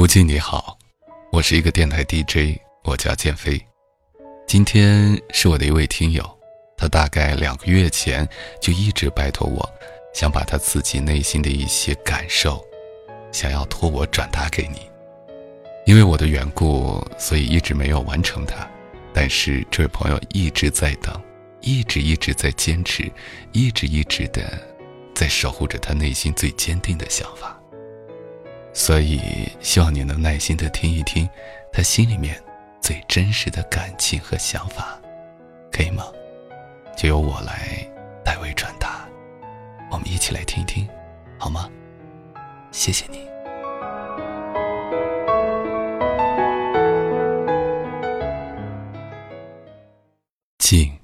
吴静你好，我是一个电台 DJ，我叫建飞。今天是我的一位听友，他大概两个月前就一直拜托我，想把他自己内心的一些感受，想要托我转达给你。因为我的缘故，所以一直没有完成它。但是这位朋友一直在等，一直一直在坚持，一直一直的在守护着他内心最坚定的想法。所以，希望你能耐心的听一听，他心里面最真实的感情和想法，可以吗？就由我来代为转达，我们一起来听一听，好吗？谢谢你。静，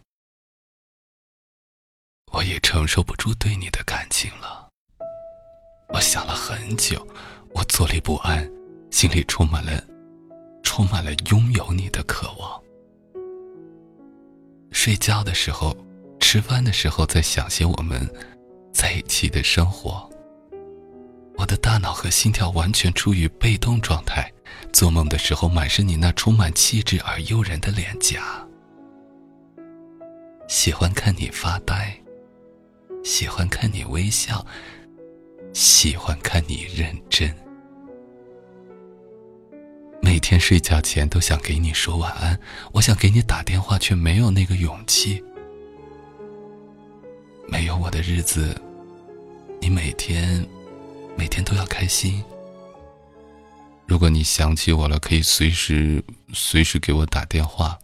我也承受不住对你的感情了，我想了很久。我坐立不安，心里充满了，充满了拥有你的渴望。睡觉的时候，吃饭的时候，在想些我们在一起的生活。我的大脑和心跳完全处于被动状态，做梦的时候，满是你那充满气质而诱人的脸颊。喜欢看你发呆，喜欢看你微笑，喜欢看你认真。每天睡觉前都想给你说晚安，我想给你打电话，却没有那个勇气。没有我的日子，你每天每天都要开心。如果你想起我了，可以随时随时给我打电话。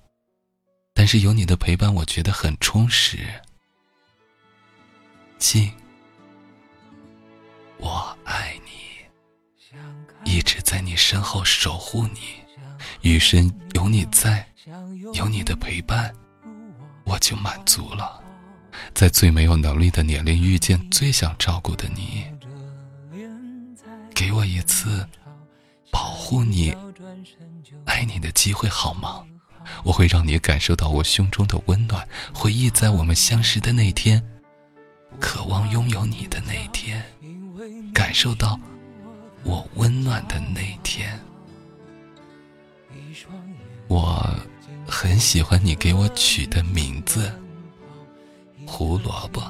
但是有你的陪伴，我觉得很充实。静，我爱你。一直在你身后守护你，余生有你在，有你的陪伴，我就满足了。在最没有能力的年龄遇见最想照顾的你，给我一次保护你、爱你的机会好吗？我会让你感受到我胸中的温暖，回忆在我们相识的那天，渴望拥有你的那天，感受到。我温暖的那天，我很喜欢你给我取的名字——胡萝卜。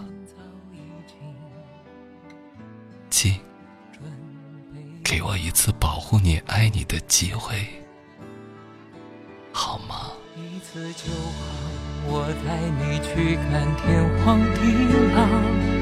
静，给我一次保护你、爱你的机会，好吗？一次就好，我带你去看天荒地老。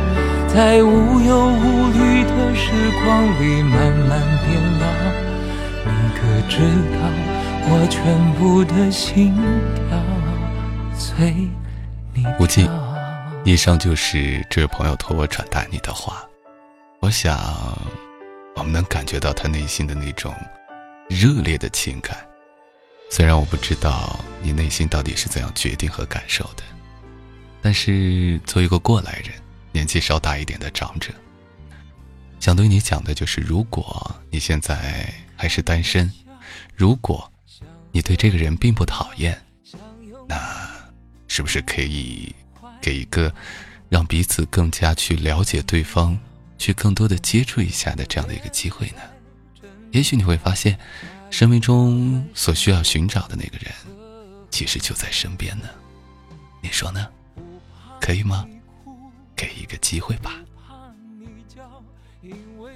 在无忧无虑的时光里慢慢变老，你可知道我全部的心跳随你无忌，以上就是这位朋友托我转达你的话。我想，我们能感觉到他内心的那种热烈的情感。虽然我不知道你内心到底是怎样决定和感受的，但是作为一个过来人。年纪稍大一点的长者，想对你讲的就是：如果你现在还是单身，如果你对这个人并不讨厌，那是不是可以给一个让彼此更加去了解对方、去更多的接触一下的这样的一个机会呢？也许你会发现，生命中所需要寻找的那个人，其实就在身边呢。你说呢？可以吗？给一个机会吧，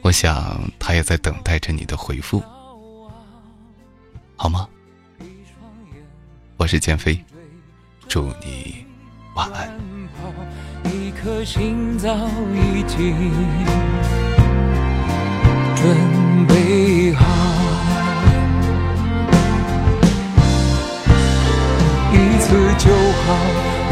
我想他也在等待着你的回复，好吗？我是建飞，祝你晚安。一颗心早已经准备好，一次就好。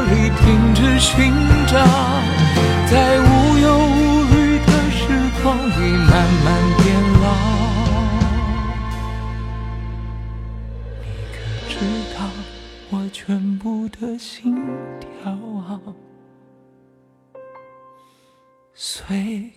里停止寻找，在无忧无虑的时光里慢慢变老。你可知道我全部的心跳啊，随。